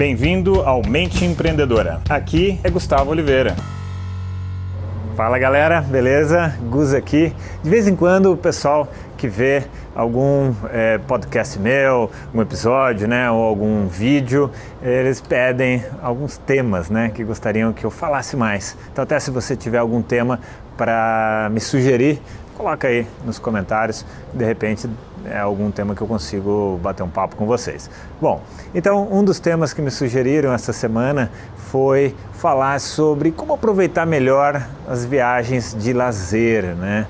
Bem-vindo ao Mente Empreendedora. Aqui é Gustavo Oliveira. Fala galera, beleza? Gus aqui. De vez em quando o pessoal que vê algum é, podcast meu, um episódio, né, ou algum vídeo, eles pedem alguns temas, né, que gostariam que eu falasse mais. Então até se você tiver algum tema para me sugerir, coloca aí nos comentários. De repente é algum tema que eu consigo bater um papo com vocês. Bom, então um dos temas que me sugeriram essa semana foi falar sobre como aproveitar melhor as viagens de lazer, né?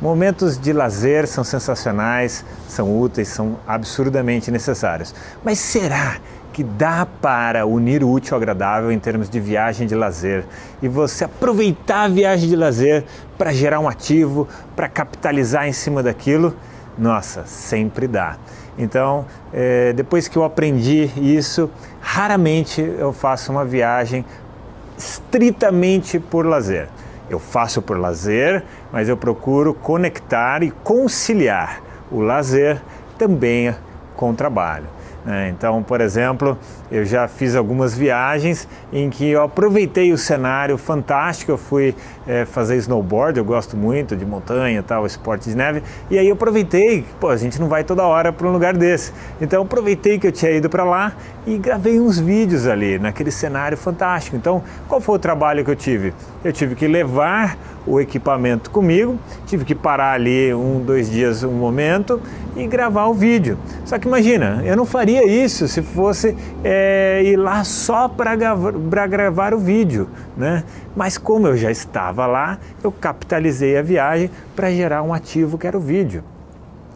Momentos de lazer são sensacionais, são úteis, são absurdamente necessários. Mas será que dá para unir o útil ao agradável em termos de viagem de lazer e você aproveitar a viagem de lazer para gerar um ativo, para capitalizar em cima daquilo? Nossa, sempre dá. Então, é, depois que eu aprendi isso, raramente eu faço uma viagem estritamente por lazer. Eu faço por lazer, mas eu procuro conectar e conciliar o lazer também com o trabalho. Né? Então, por exemplo, eu já fiz algumas viagens em que eu aproveitei o cenário fantástico. Eu fui é, fazer snowboard, eu gosto muito de montanha, tal, esporte de neve. E aí eu aproveitei, pô, a gente não vai toda hora para um lugar desse. Então, eu aproveitei que eu tinha ido para lá e gravei uns vídeos ali naquele cenário fantástico. Então, qual foi o trabalho que eu tive? Eu tive que levar o equipamento comigo, tive que parar ali um, dois dias, um momento e gravar o vídeo. Só que imagina, eu não faria isso se fosse é, ir lá só para gravar, gravar o vídeo, né? Mas como eu já estava lá, eu capitalizei a viagem para gerar um ativo que era o vídeo.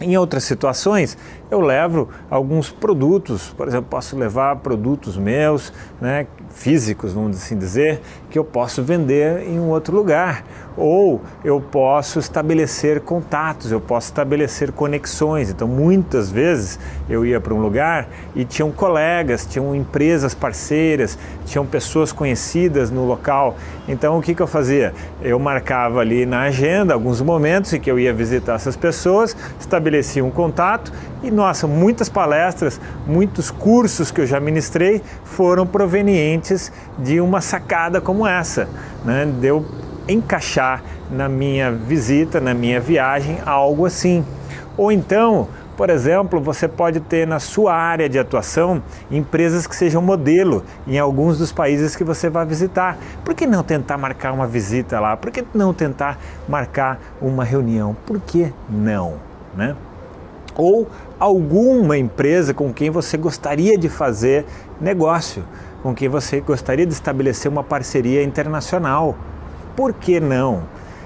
Em outras situações, eu levo alguns produtos, por exemplo, posso levar produtos meus, né, físicos, vamos assim dizer, que eu posso vender em um outro lugar. Ou eu posso estabelecer contatos, eu posso estabelecer conexões. Então, muitas vezes eu ia para um lugar e tinham colegas, tinham empresas parceiras, tinham pessoas conhecidas no local. Então, o que, que eu fazia? Eu marcava ali na agenda alguns momentos em que eu ia visitar essas pessoas, estabelecia um contato e, nossa, muitas palestras, muitos cursos que eu já ministrei foram provenientes de uma sacada como essa, né? de eu encaixar na minha visita, na minha viagem, algo assim. Ou então, por exemplo, você pode ter na sua área de atuação empresas que sejam modelo em alguns dos países que você vai visitar. Por que não tentar marcar uma visita lá? Por que não tentar marcar uma reunião? Por que não? Né? ou alguma empresa com quem você gostaria de fazer negócio, com quem você gostaria de estabelecer uma parceria internacional. Por que não?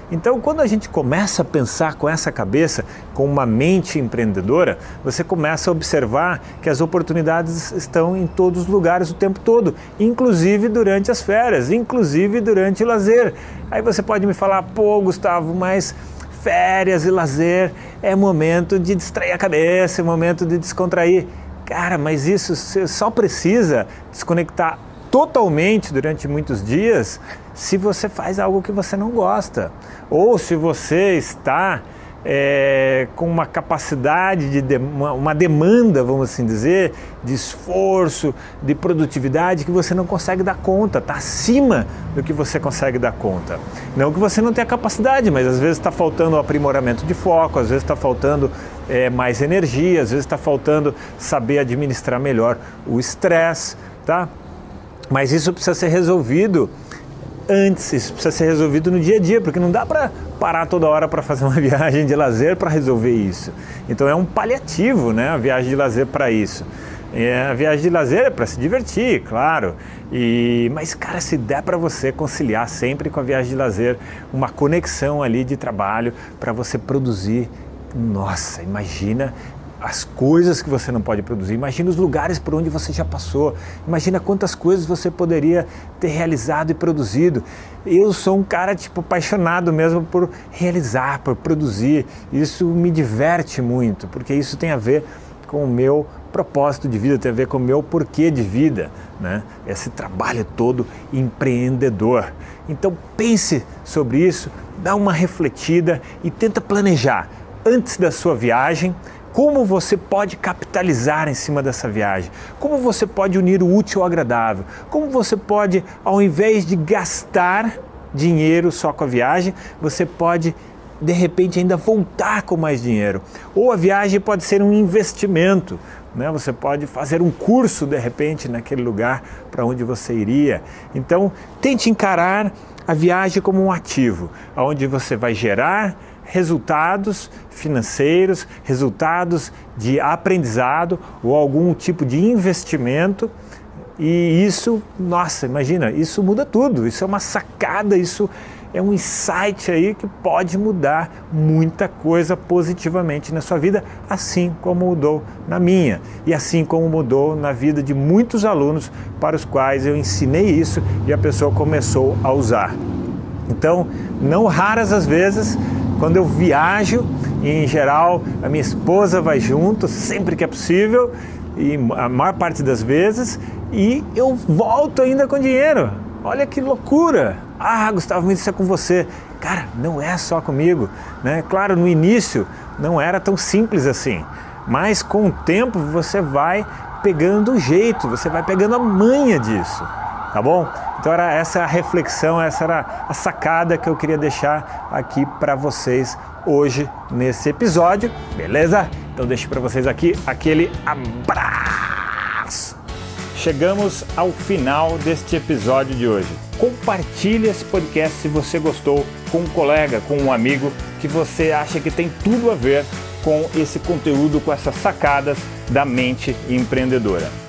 Então, quando a gente começa a pensar com essa cabeça, com uma mente empreendedora, você começa a observar que as oportunidades estão em todos os lugares o tempo todo, inclusive durante as férias, inclusive durante o lazer. Aí você pode me falar, pô, Gustavo, mas férias e lazer é momento de distrair a cabeça, é momento de descontrair. Cara, mas isso você só precisa desconectar totalmente durante muitos dias se você faz algo que você não gosta. Ou se você está é, com uma capacidade de, de uma, uma, demanda, vamos assim dizer, de esforço, de produtividade que você não consegue dar conta, está acima do que você consegue dar conta. Não que você não tenha capacidade, mas às vezes está faltando o aprimoramento de foco, às vezes está faltando é, mais energia, às vezes está faltando saber administrar melhor o estresse, tá? Mas isso precisa ser resolvido antes, isso precisa ser resolvido no dia a dia, porque não dá para parar toda hora para fazer uma viagem de lazer para resolver isso. Então é um paliativo, né, a viagem de lazer para isso. É, a viagem de lazer é para se divertir, claro. E, mas, cara, se der para você conciliar sempre com a viagem de lazer uma conexão ali de trabalho para você produzir, nossa, imagina as coisas que você não pode produzir, imagina os lugares por onde você já passou, imagina quantas coisas você poderia ter realizado e produzido. Eu sou um cara tipo apaixonado mesmo por realizar, por produzir. Isso me diverte muito, porque isso tem a ver com o meu propósito de vida, tem a ver com o meu porquê de vida, né? Esse trabalho todo empreendedor. Então pense sobre isso, dá uma refletida e tenta planejar antes da sua viagem como você pode capitalizar em cima dessa viagem, como você pode unir o útil ao agradável, como você pode, ao invés de gastar dinheiro só com a viagem, você pode de repente ainda voltar com mais dinheiro. Ou a viagem pode ser um investimento, né? Você pode fazer um curso de repente naquele lugar para onde você iria. Então, tente encarar a viagem como um ativo, onde você vai gerar resultados financeiros, resultados de aprendizado ou algum tipo de investimento. E isso, nossa, imagina, isso muda tudo. Isso é uma sacada, isso é um insight aí que pode mudar muita coisa positivamente na sua vida, assim como mudou na minha e assim como mudou na vida de muitos alunos para os quais eu ensinei isso e a pessoa começou a usar. Então, não raras as vezes, quando eu viajo, em geral a minha esposa vai junto, sempre que é possível, e a maior parte das vezes, e eu volto ainda com dinheiro. Olha que loucura! Ah, Gustavo, isso é com você. Cara, não é só comigo. Né? Claro, no início não era tão simples assim, mas com o tempo você vai pegando o jeito, você vai pegando a manha disso, tá bom? Então era essa a reflexão, essa era a sacada que eu queria deixar aqui para vocês hoje nesse episódio, beleza? Então deixo para vocês aqui aquele abraço. Chegamos ao final deste episódio de hoje. Compartilhe esse podcast se você gostou com um colega, com um amigo que você acha que tem tudo a ver com esse conteúdo, com essas sacadas da mente empreendedora.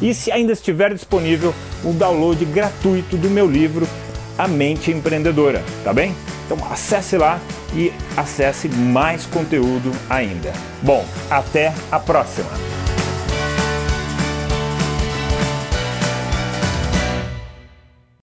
e se ainda estiver disponível o download gratuito do meu livro A Mente Empreendedora, tá bem? Então acesse lá e acesse mais conteúdo ainda. Bom, até a próxima!